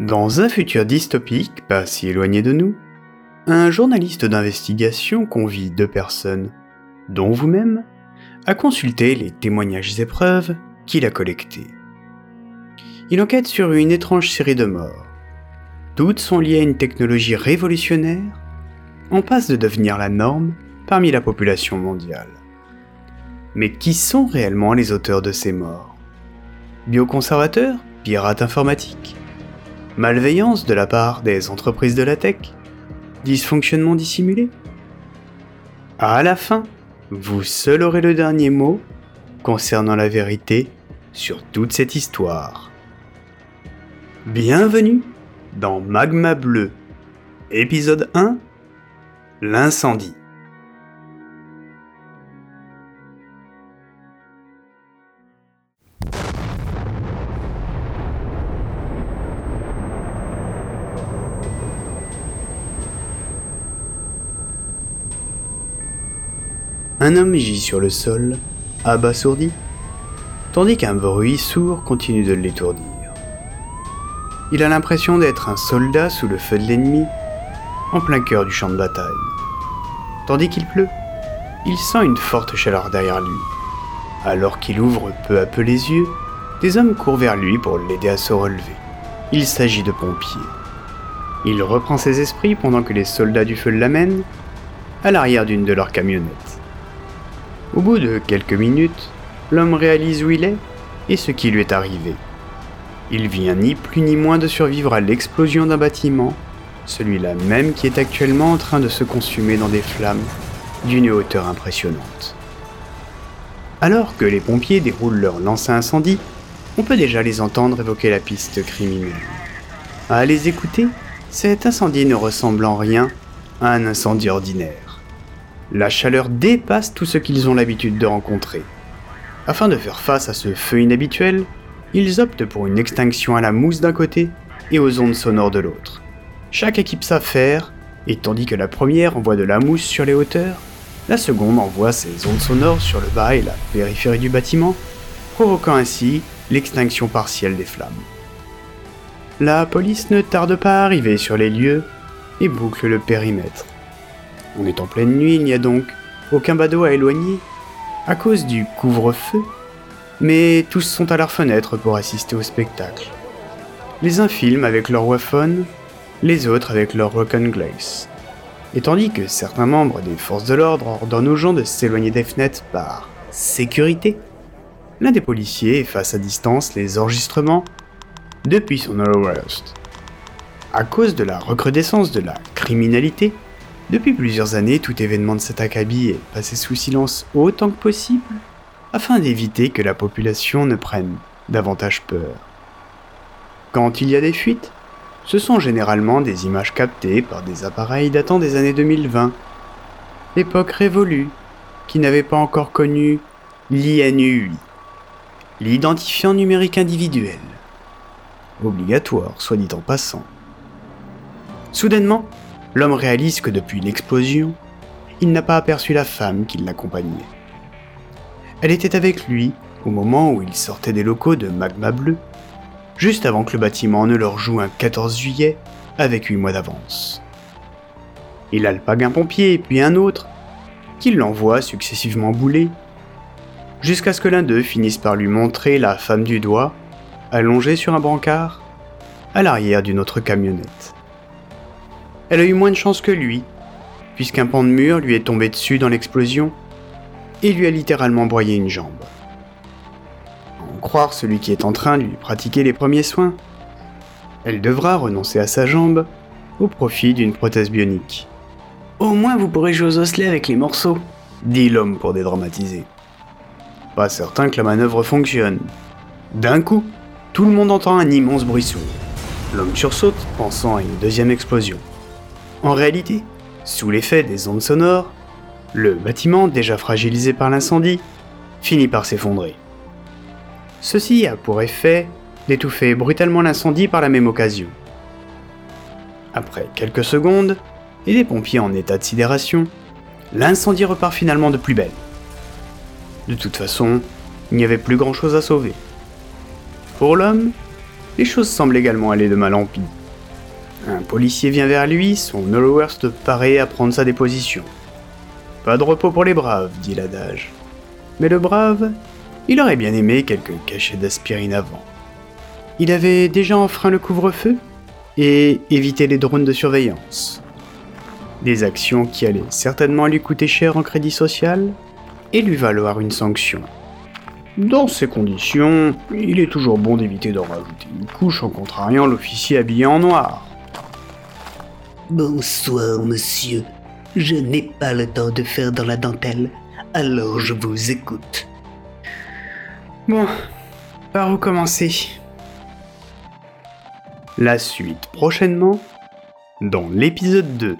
Dans un futur dystopique, pas si éloigné de nous, un journaliste d'investigation convie deux personnes, dont vous-même, à consulter les témoignages et preuves qu'il a collectés. Il enquête sur une étrange série de morts. Toutes sont liées à une technologie révolutionnaire en passe de devenir la norme parmi la population mondiale. Mais qui sont réellement les auteurs de ces morts? Bioconservateurs? Pirates informatiques? Malveillance de la part des entreprises de la tech Dysfonctionnement dissimulé À la fin, vous seul aurez le dernier mot concernant la vérité sur toute cette histoire. Bienvenue dans Magma Bleu, épisode 1 L'incendie. Un homme gît sur le sol, abasourdi, tandis qu'un bruit sourd continue de l'étourdir. Il a l'impression d'être un soldat sous le feu de l'ennemi, en plein cœur du champ de bataille. Tandis qu'il pleut, il sent une forte chaleur derrière lui. Alors qu'il ouvre peu à peu les yeux, des hommes courent vers lui pour l'aider à se relever. Il s'agit de pompiers. Il reprend ses esprits pendant que les soldats du feu l'amènent à l'arrière d'une de leurs camionnettes. Au bout de quelques minutes, l'homme réalise où il est et ce qui lui est arrivé. Il vient ni plus ni moins de survivre à l'explosion d'un bâtiment, celui-là même qui est actuellement en train de se consumer dans des flammes d'une hauteur impressionnante. Alors que les pompiers déroulent leur lance à incendie, on peut déjà les entendre évoquer la piste criminelle. À les écouter, cet incendie ne ressemble en rien à un incendie ordinaire. La chaleur dépasse tout ce qu'ils ont l'habitude de rencontrer. Afin de faire face à ce feu inhabituel, ils optent pour une extinction à la mousse d'un côté et aux ondes sonores de l'autre. Chaque équipe s'affaire, et tandis que la première envoie de la mousse sur les hauteurs, la seconde envoie ses ondes sonores sur le bas et la périphérie du bâtiment, provoquant ainsi l'extinction partielle des flammes. La police ne tarde pas à arriver sur les lieux et boucle le périmètre. On est en pleine nuit, il n'y a donc aucun badaud à éloigner à cause du couvre-feu, mais tous sont à leur fenêtre pour assister au spectacle. Les uns filment avec leur waphone, les autres avec leur rock'n glace. Et tandis que certains membres des forces de l'ordre ordonnent aux gens de s'éloigner des fenêtres par sécurité, l'un des policiers efface à distance les enregistrements depuis son West. À cause de la recrudescence de la criminalité, depuis plusieurs années, tout événement de cet acabit est passé sous silence autant que possible, afin d'éviter que la population ne prenne davantage peur. Quand il y a des fuites, ce sont généralement des images captées par des appareils datant des années 2020, l'époque révolue, qui n'avait pas encore connu l'INUI, l'identifiant numérique individuel, obligatoire, soit dit en passant. Soudainement, l'homme réalise que depuis l'explosion, il n'a pas aperçu la femme qui l'accompagnait. Elle était avec lui au moment où il sortait des locaux de Magma Bleu, juste avant que le bâtiment ne leur joue un 14 juillet avec 8 mois d'avance. Il alpague un pompier puis un autre, qui l'envoie successivement bouler, jusqu'à ce que l'un d'eux finisse par lui montrer la femme du doigt, allongée sur un brancard, à l'arrière d'une autre camionnette. Elle a eu moins de chance que lui, puisqu'un pan de mur lui est tombé dessus dans l'explosion et lui a littéralement broyé une jambe. En croire celui qui est en train de lui pratiquer les premiers soins, elle devra renoncer à sa jambe au profit d'une prothèse bionique. Au moins vous pourrez jouer aux osselets avec les morceaux, dit l'homme pour dédramatiser. Pas certain que la manœuvre fonctionne. D'un coup, tout le monde entend un immense bruit sourd. L'homme sursaute, pensant à une deuxième explosion. En réalité, sous l'effet des ondes sonores, le bâtiment, déjà fragilisé par l'incendie, finit par s'effondrer. Ceci a pour effet d'étouffer brutalement l'incendie par la même occasion. Après quelques secondes, et des pompiers en état de sidération, l'incendie repart finalement de plus belle. De toute façon, il n'y avait plus grand-chose à sauver. Pour l'homme, les choses semblent également aller de mal en pis. Un policier vient vers lui, son Norworst paraît à prendre sa déposition. Pas de repos pour les braves, dit l'adage. Mais le brave, il aurait bien aimé quelques cachets d'aspirine avant. Il avait déjà enfreint le couvre-feu et évité les drones de surveillance. Des actions qui allaient certainement lui coûter cher en crédit social et lui valoir une sanction. Dans ces conditions, il est toujours bon d'éviter d'en rajouter une couche en contrariant l'officier habillé en noir. Bonsoir, monsieur. Je n'ai pas le temps de faire dans la dentelle, alors je vous écoute. Bon, par où commencer? La suite prochainement dans l'épisode 2.